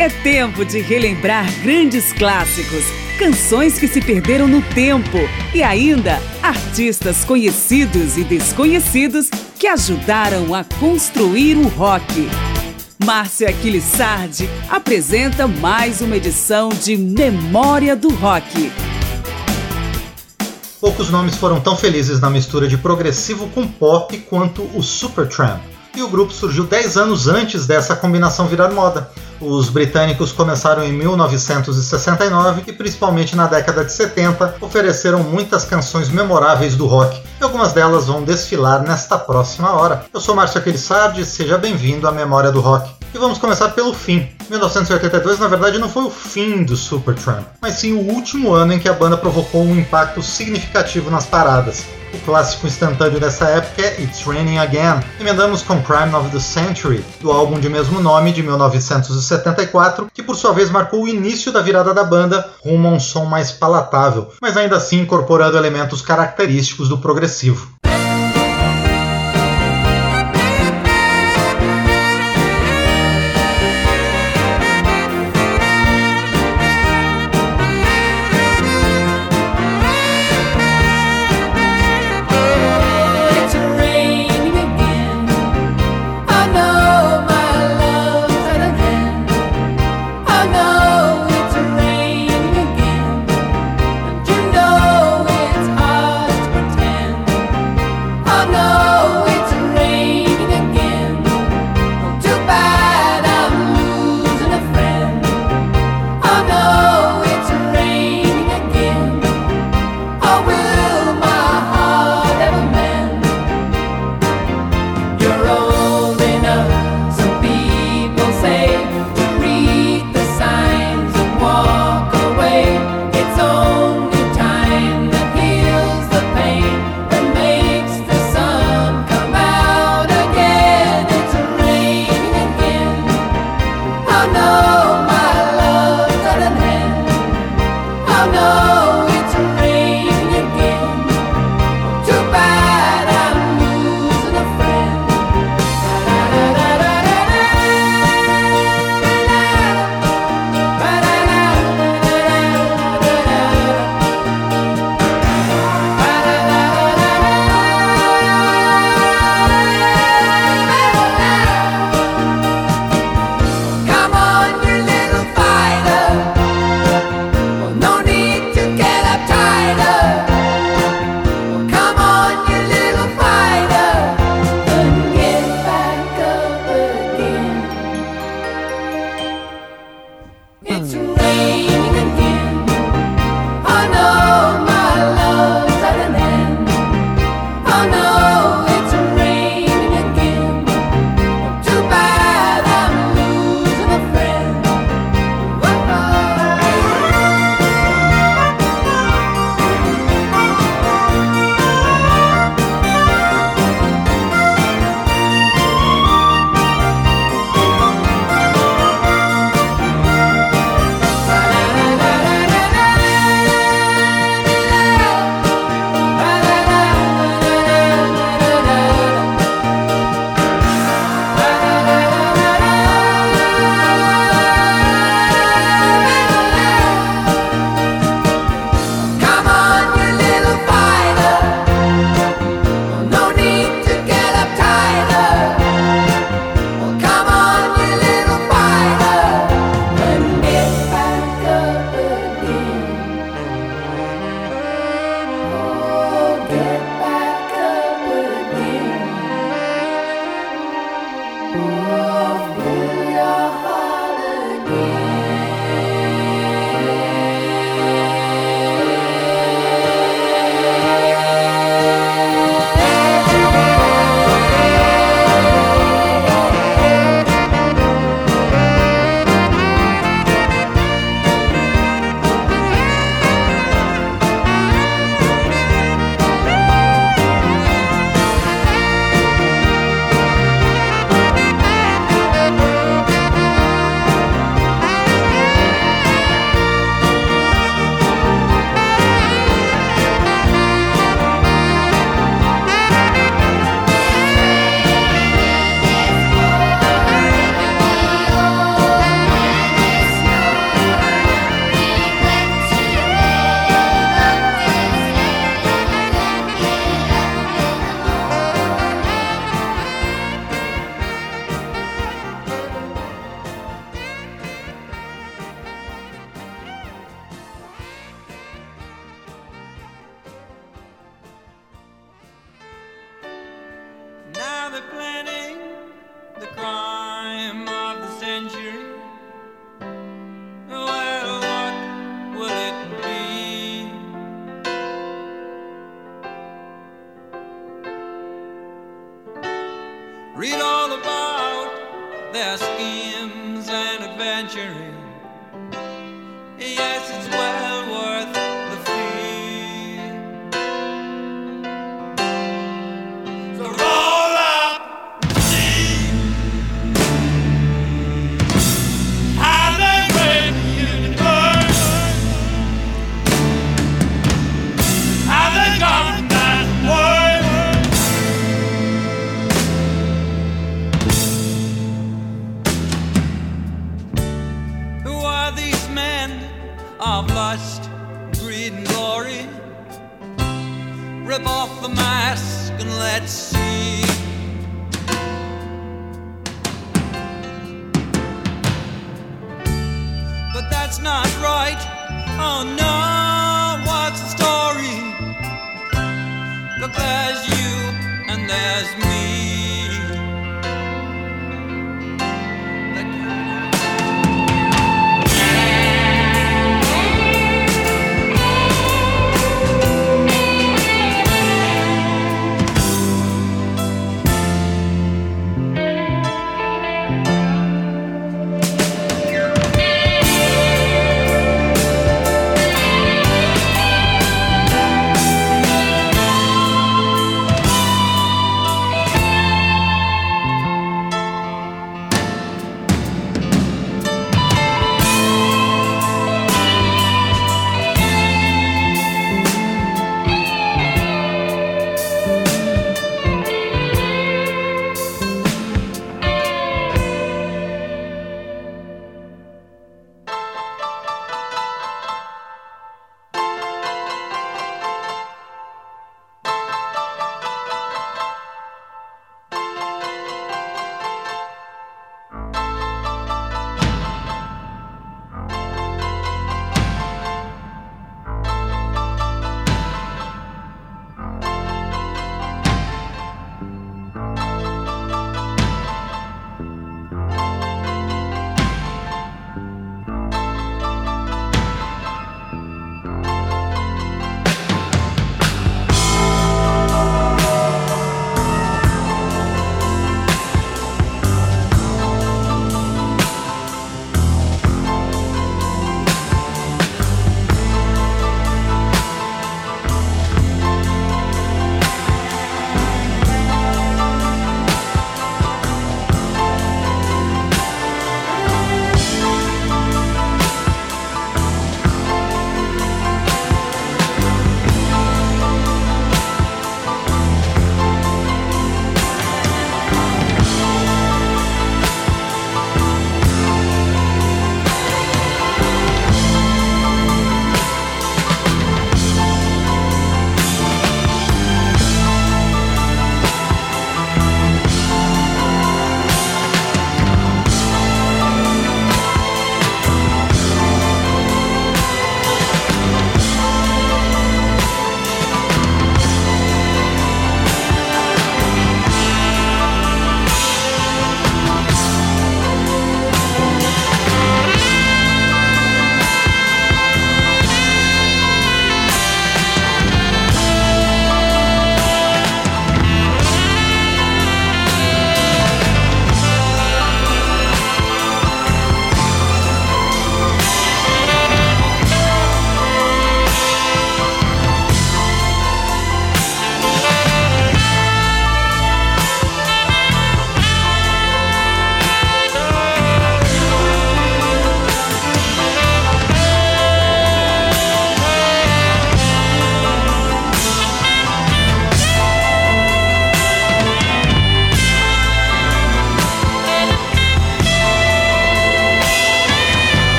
É tempo de relembrar grandes clássicos, canções que se perderam no tempo e ainda artistas conhecidos e desconhecidos que ajudaram a construir o rock. Márcia Aquilissardi apresenta mais uma edição de Memória do Rock. Poucos nomes foram tão felizes na mistura de progressivo com pop quanto o Supertramp. E o grupo surgiu 10 anos antes dessa combinação virar moda. Os britânicos começaram em 1969 e, principalmente na década de 70, ofereceram muitas canções memoráveis do rock, e algumas delas vão desfilar nesta próxima hora. Eu sou Márcio Aquilissardi, seja bem-vindo à Memória do Rock. E vamos começar pelo fim. 1982, na verdade, não foi o fim do Supertramp, mas sim o último ano em que a banda provocou um impacto significativo nas paradas. O clássico instantâneo dessa época é It's Raining Again. Emendamos com Crime of the Century, do álbum de mesmo nome de 1974, que por sua vez marcou o início da virada da banda rumo a um som mais palatável, mas ainda assim incorporando elementos característicos do progressivo. And.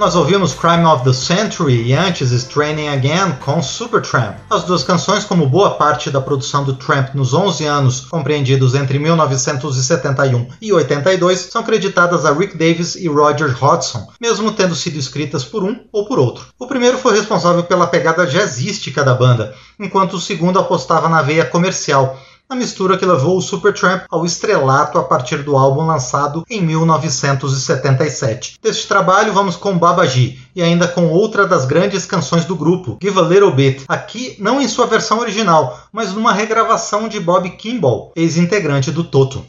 Nós ouvimos Crime of the Century e antes Straining Again com Supertramp. As duas canções, como boa parte da produção do Tramp nos 11 anos compreendidos entre 1971 e 82, são creditadas a Rick Davis e Roger Hodgson, mesmo tendo sido escritas por um ou por outro. O primeiro foi responsável pela pegada jazzística da banda, enquanto o segundo apostava na veia comercial, a mistura que levou o Supertramp ao estrelato a partir do álbum lançado em 1977. Deste trabalho vamos com Babaji e ainda com outra das grandes canções do grupo, Give a Little Bit, aqui não em sua versão original, mas numa regravação de Bob Kimball, ex-integrante do Toto.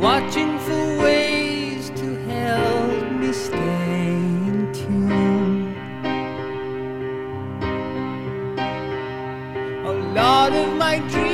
watching my dreams.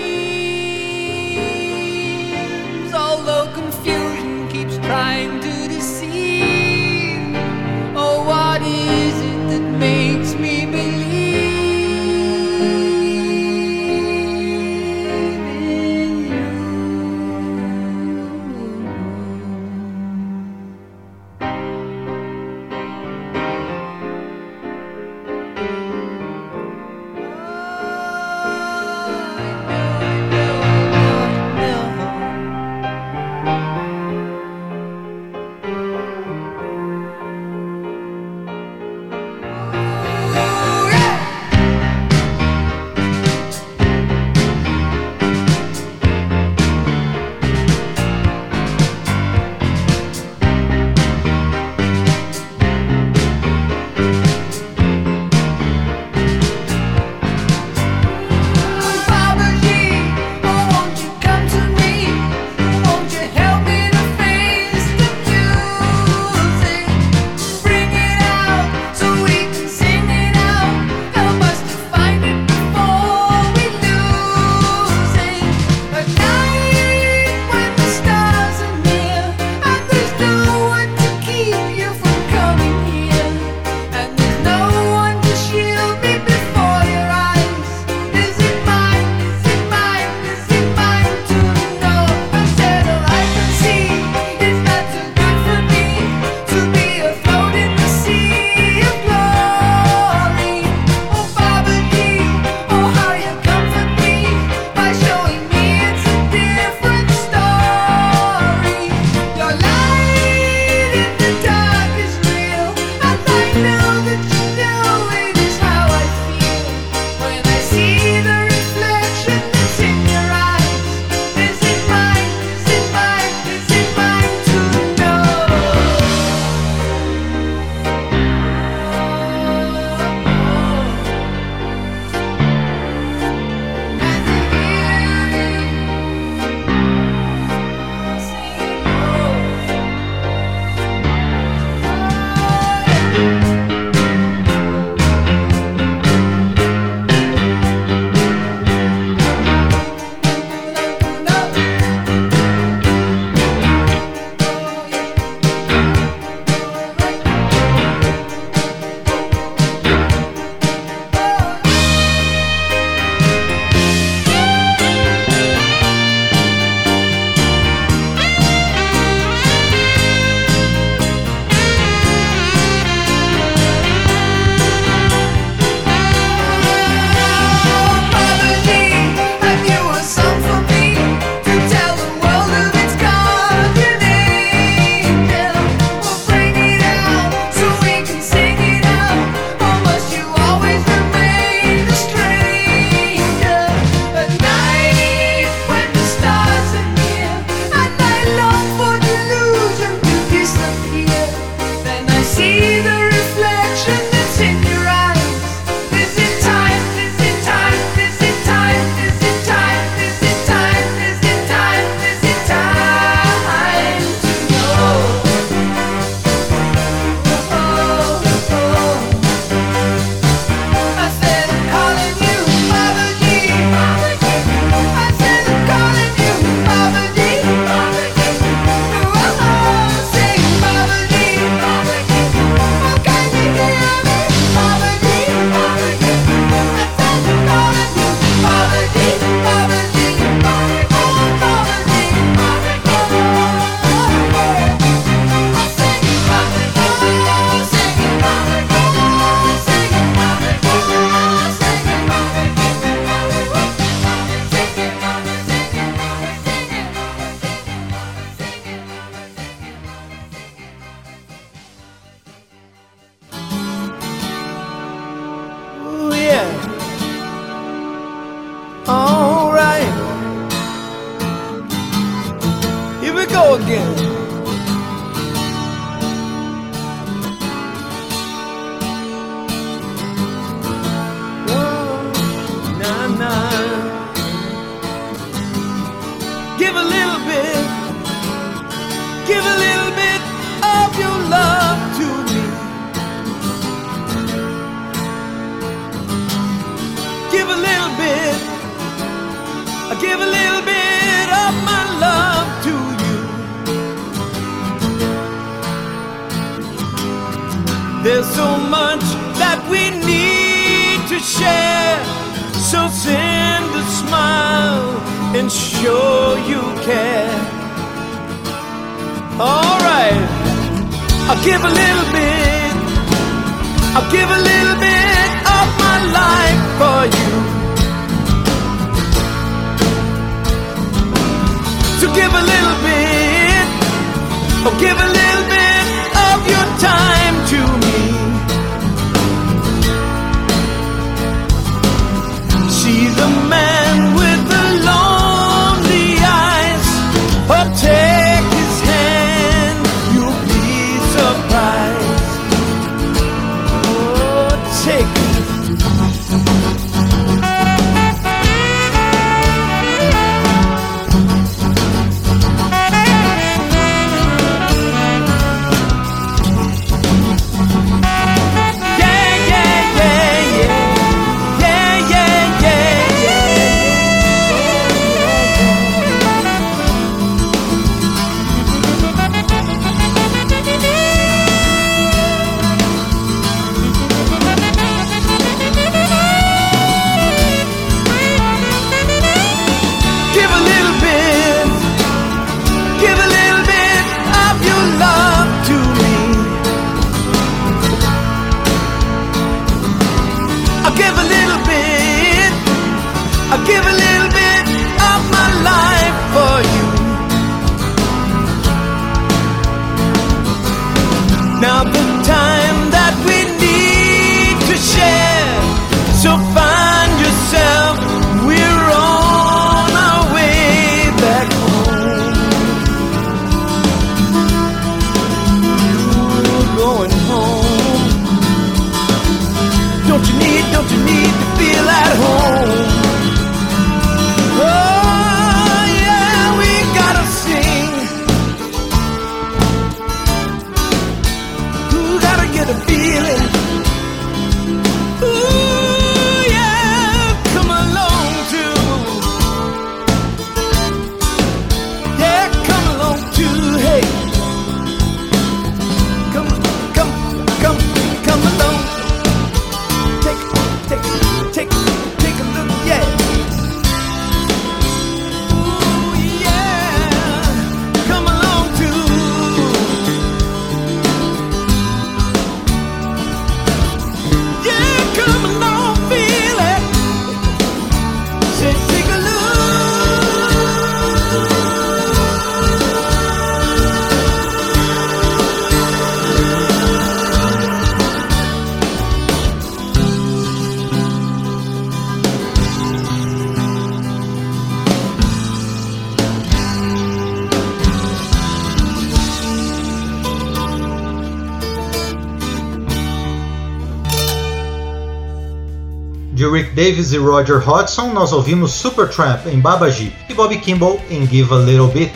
Davis e Roger Hodgson, nós ouvimos Supertramp em Babaji e Bobby Kimball em Give a Little Bit.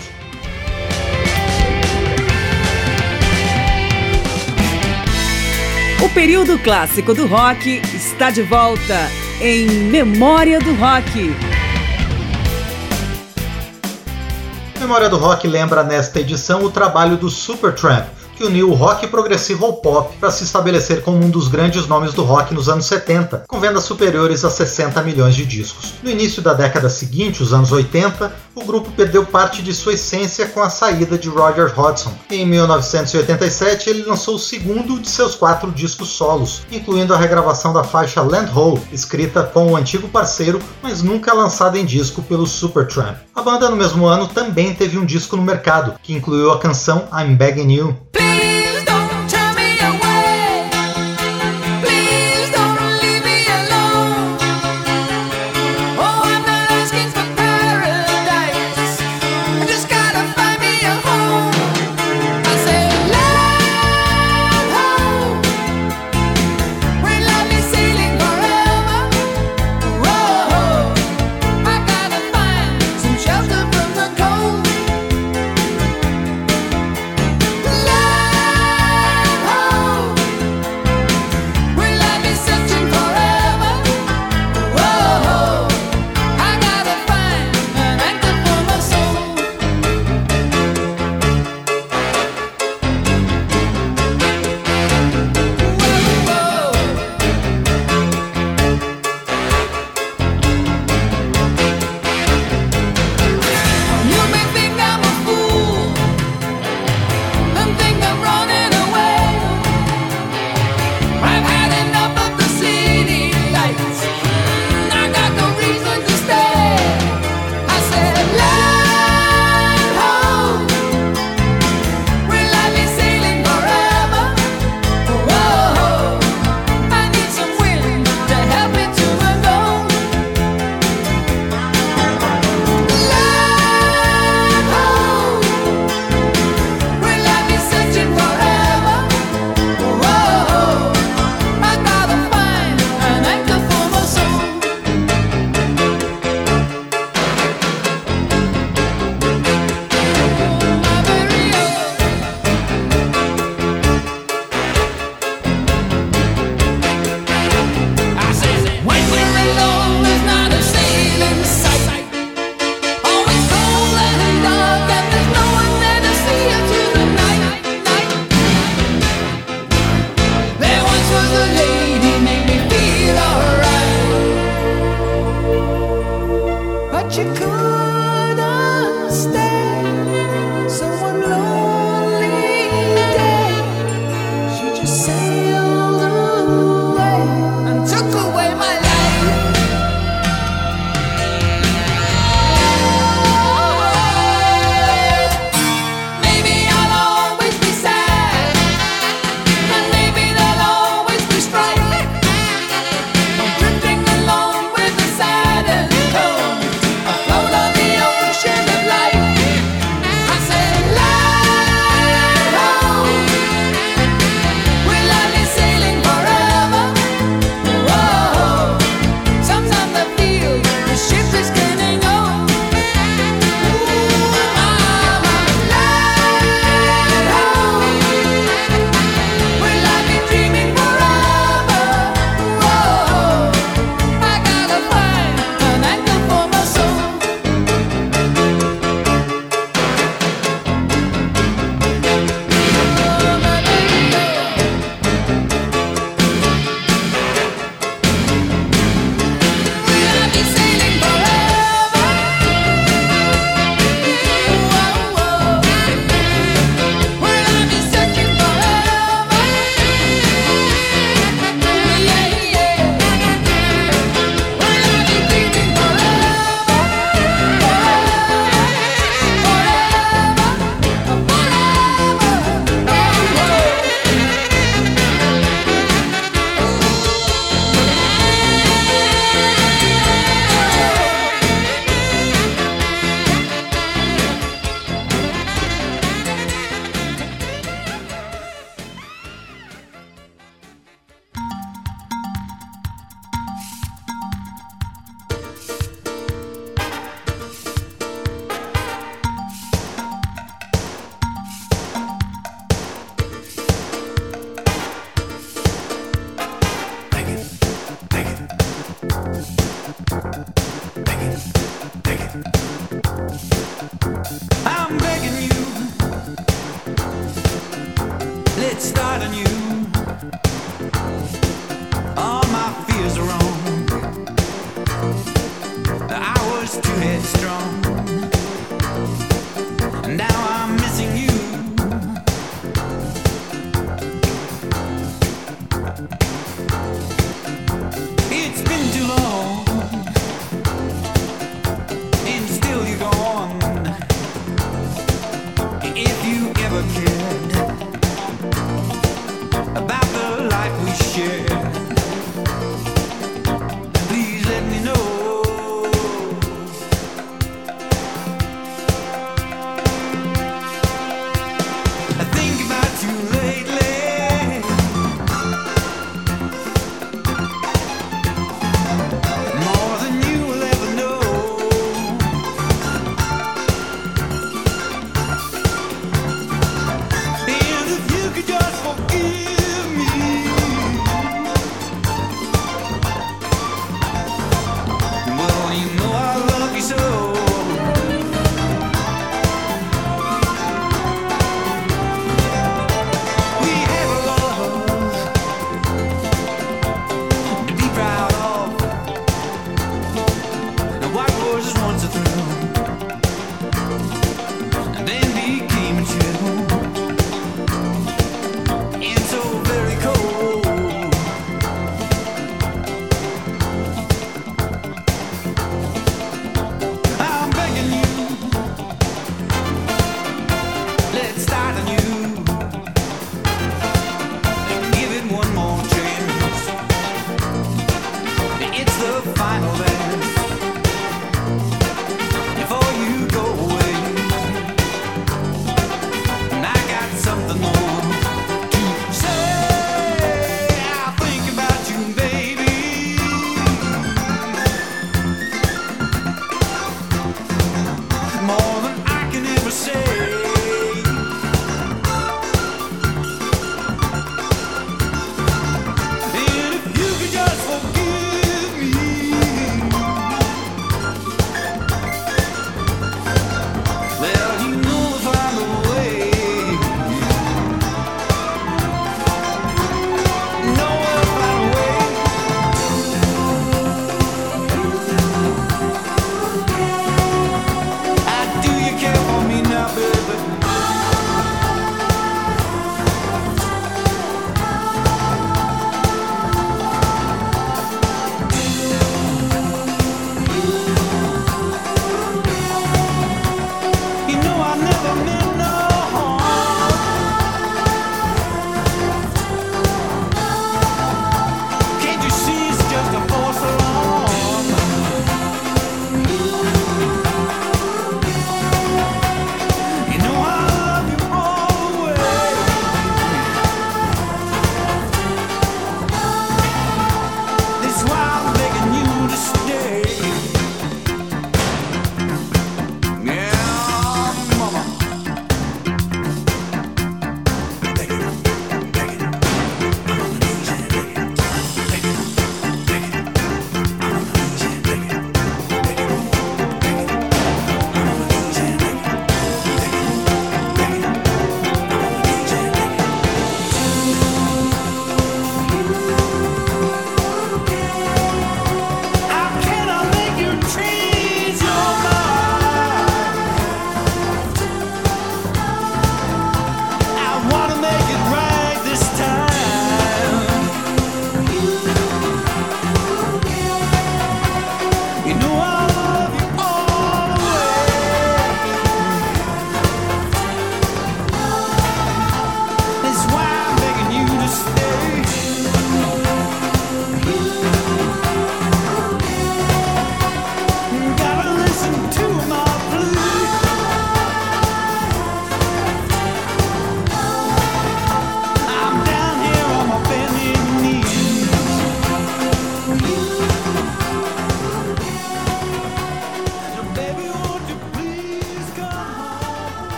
O período clássico do rock está de volta em Memória do Rock. Memória do Rock lembra nesta edição o trabalho do Supertramp, que uniu o rock progressivo ao pop para se estabelecer como um dos grandes nomes do rock nos anos 70, com vendas superiores a 60 milhões de discos. No início da década seguinte, os anos 80, o grupo perdeu parte de sua essência com a saída de Roger Hodgson. Em 1987, ele lançou o segundo de seus quatro discos solos, incluindo a regravação da faixa Land Ho, escrita com o antigo parceiro, mas nunca lançada em disco pelo Supertramp. A banda, no mesmo ano, também teve um disco no mercado, que incluiu a canção I'm Begging You.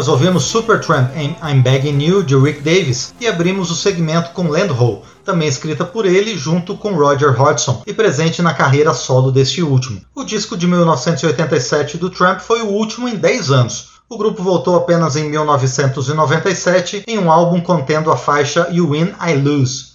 nós ouvimos Supertramp em I'm Begging You de Rick Davis e abrimos o segmento com Landhole, também escrita por ele junto com Roger Hodgson e presente na carreira solo deste último. O disco de 1987 do Tramp foi o último em 10 anos, o grupo voltou apenas em 1997 em um álbum contendo a faixa You Win, I Lose.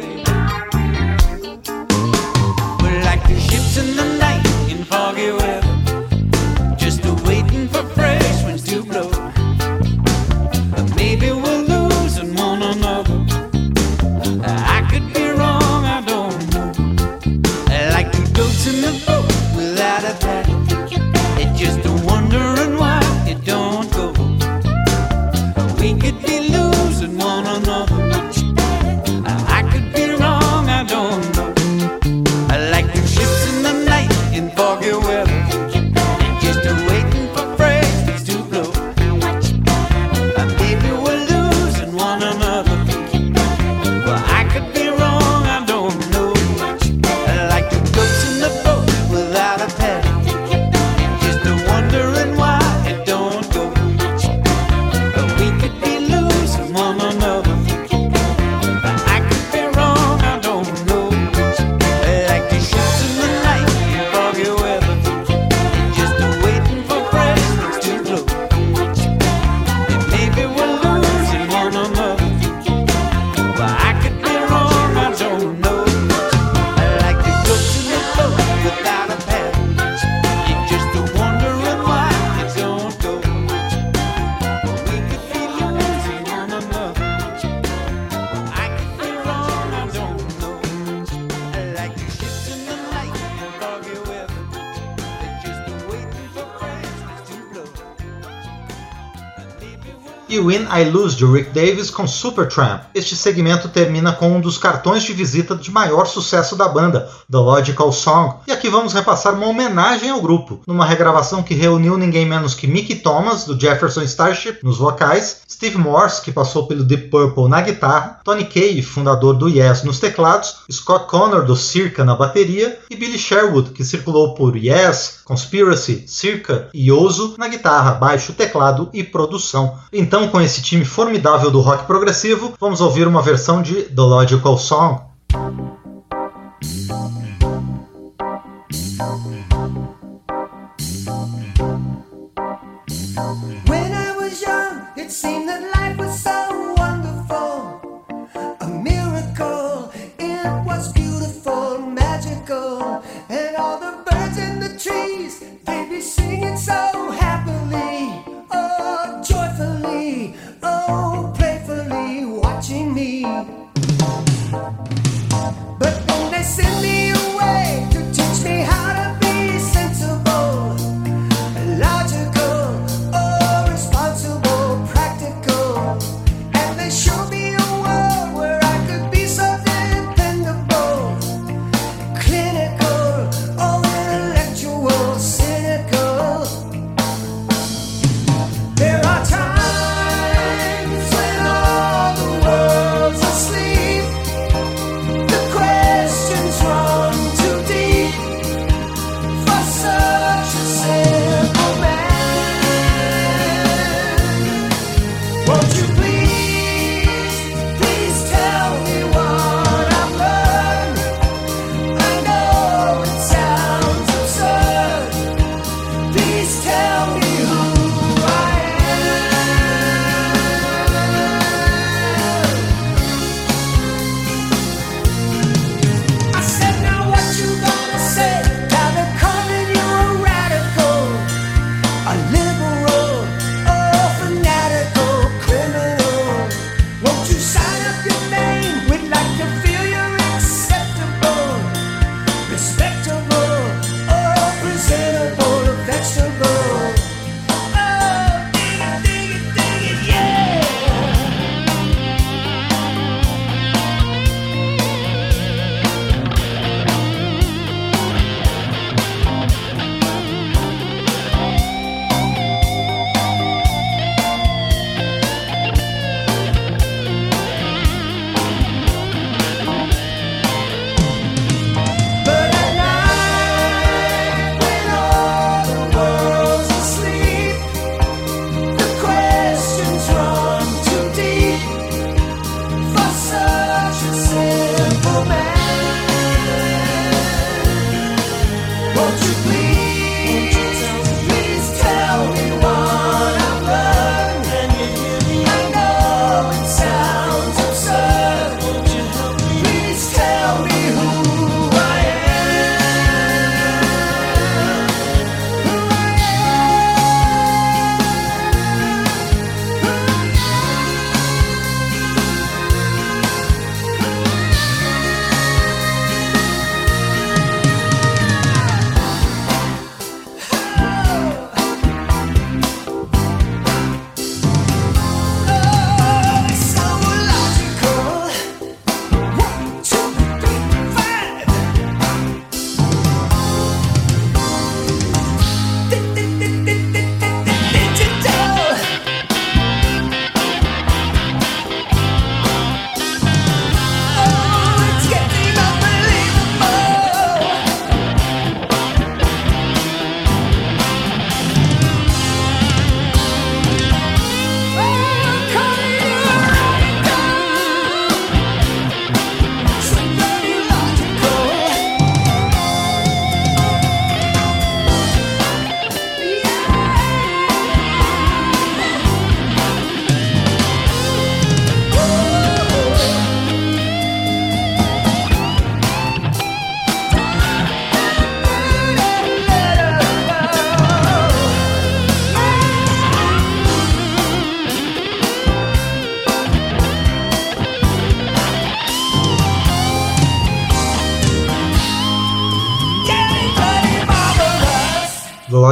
Hey. I Lose de Rick Davis com Supertramp. Este segmento termina com um dos cartões de visita de maior sucesso da banda, The Logical Song, e aqui vamos repassar uma homenagem ao grupo, numa regravação que reuniu ninguém menos que Mickey Thomas, do Jefferson Starship, nos vocais, Steve Morse, que passou pelo Deep Purple na guitarra, Tony Kaye, fundador do Yes, nos teclados, Scott Connor, do Circa, na bateria, e Billy Sherwood, que circulou por Yes, Conspiracy, Circa e Ozo na guitarra, baixo, teclado e produção. Então, com esse time formidável do rock progressivo, vamos ouvir uma versão de The Logical Song.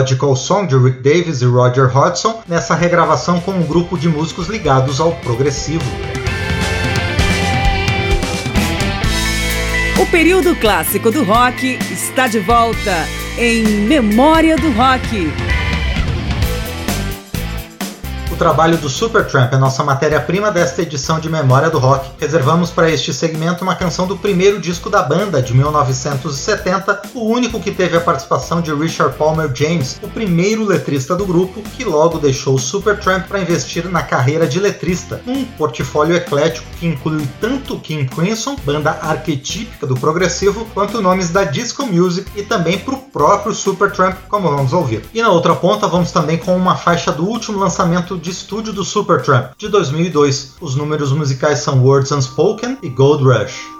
The Logical Song de Rick Davis e Roger Hodgson, nessa regravação com um grupo de músicos ligados ao progressivo. O período clássico do rock está de volta em Memória do Rock trabalho do Supertramp é nossa matéria-prima desta edição de Memória do Rock. Reservamos para este segmento uma canção do primeiro disco da banda, de 1970, o único que teve a participação de Richard Palmer James, o primeiro letrista do grupo, que logo deixou o Supertramp para investir na carreira de letrista, um portfólio eclético que inclui tanto King Crimson, banda arquetípica do progressivo, quanto nomes da disco music e também para o próprio Supertramp, como vamos ouvir. E na outra ponta vamos também com uma faixa do último lançamento de estúdio do Supertramp, de 2002. Os números musicais são Words Unspoken e Gold Rush.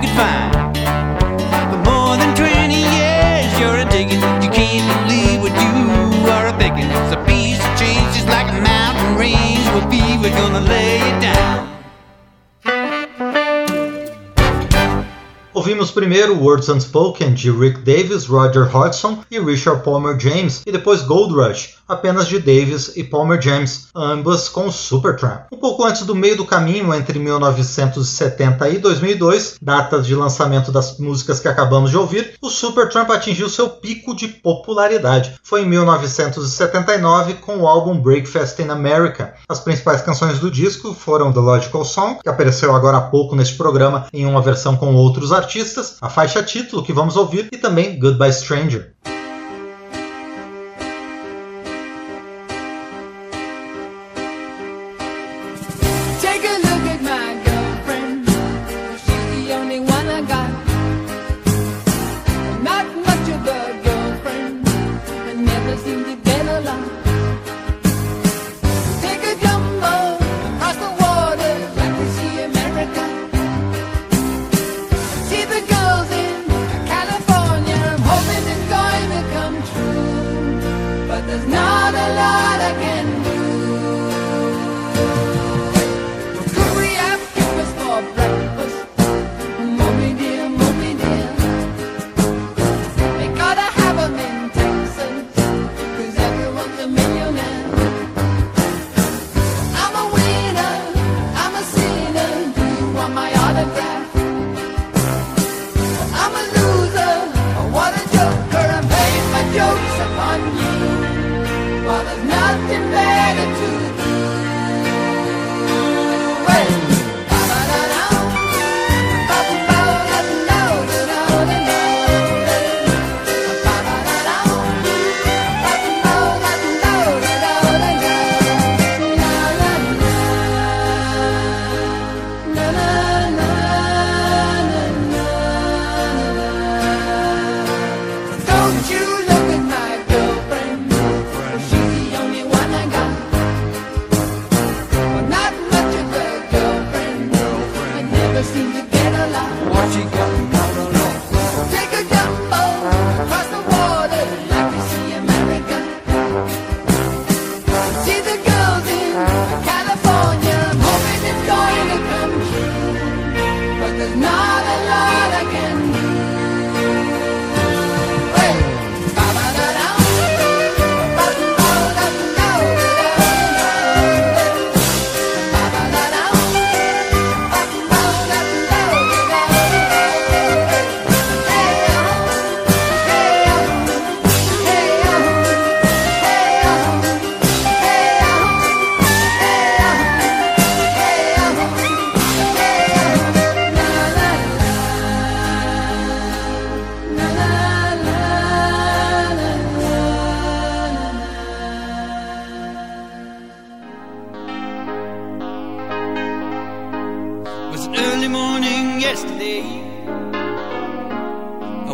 Can find. For more than 20 years, you're a digging. You can't believe what you are a begging. It's a piece of change just like a mountain range will be. We're gonna lay it down. Ouvimos primeiro Words Unspoken de Rick Davis, Roger Hodgson e Richard Palmer James, e depois Gold Rush, apenas de Davis e Palmer James, ambas com Supertramp. Um pouco antes do meio do caminho entre 1970 e 2002, data de lançamento das músicas que acabamos de ouvir, o Supertramp atingiu seu pico de popularidade. Foi em 1979 com o álbum Breakfast in America. As principais canções do disco foram The Logical Song, que apareceu agora há pouco neste programa em uma versão com outros artistas, a faixa título que vamos ouvir e também Goodbye Stranger.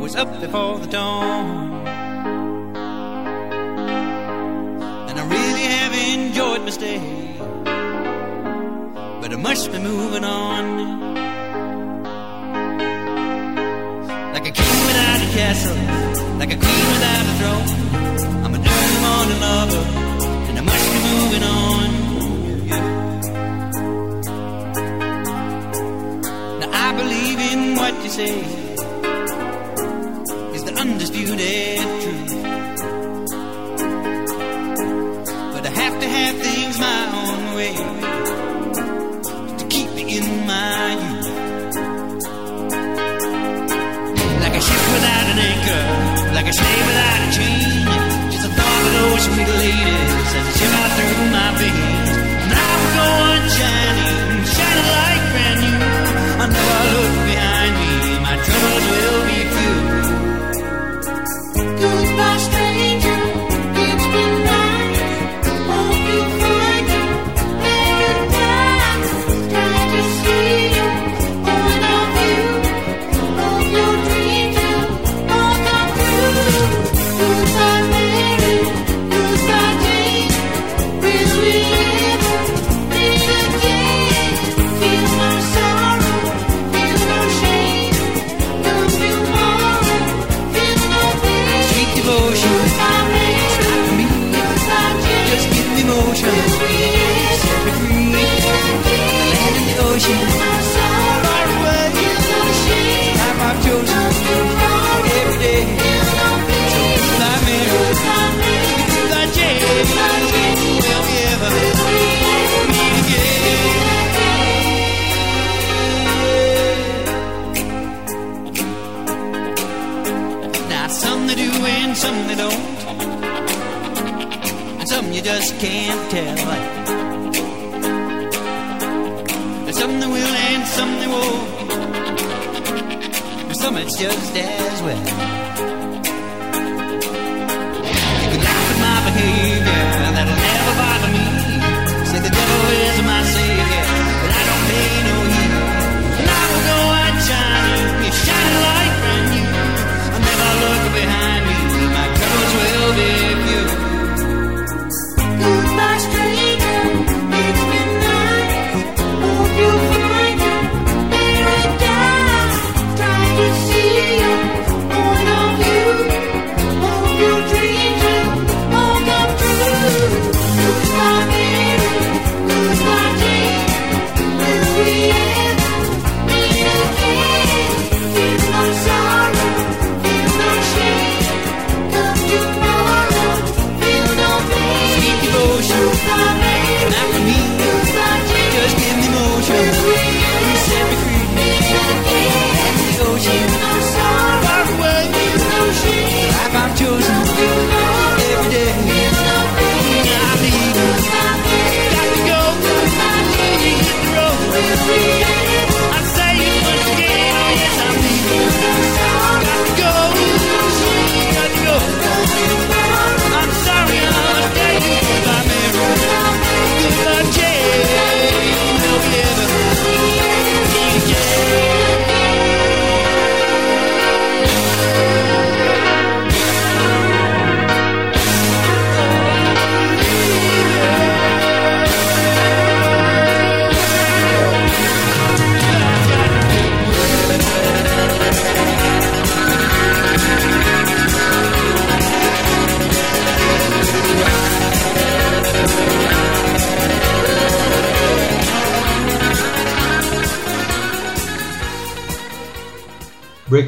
was up before the dawn. And I really have enjoyed my stay. But I must be moving on. Like a king without a castle, like a queen without a throne. I'm an early morning lover, and I must be moving on. Now I believe in what you say undisputed truth. But I have to have things my own way to keep me in my youth. Like a ship without an anchor, like a slave without a chain. Just a thought of those sweet ladies and ship out through my veins. Now I'm going shining, shining like brand new. I know I look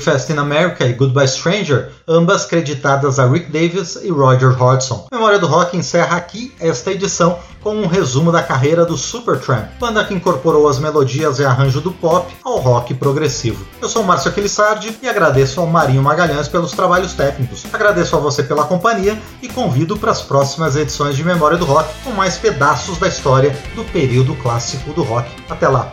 Breakfast in America e Goodbye Stranger, ambas creditadas a Rick Davis e Roger Hodgson. Memória do Rock encerra aqui esta edição com um resumo da carreira do Supertramp, banda que incorporou as melodias e arranjo do pop ao rock progressivo. Eu sou Márcio Aquilissardi e agradeço ao Marinho Magalhães pelos trabalhos técnicos. Agradeço a você pela companhia e convido para as próximas edições de Memória do Rock com mais pedaços da história do período clássico do rock. Até lá!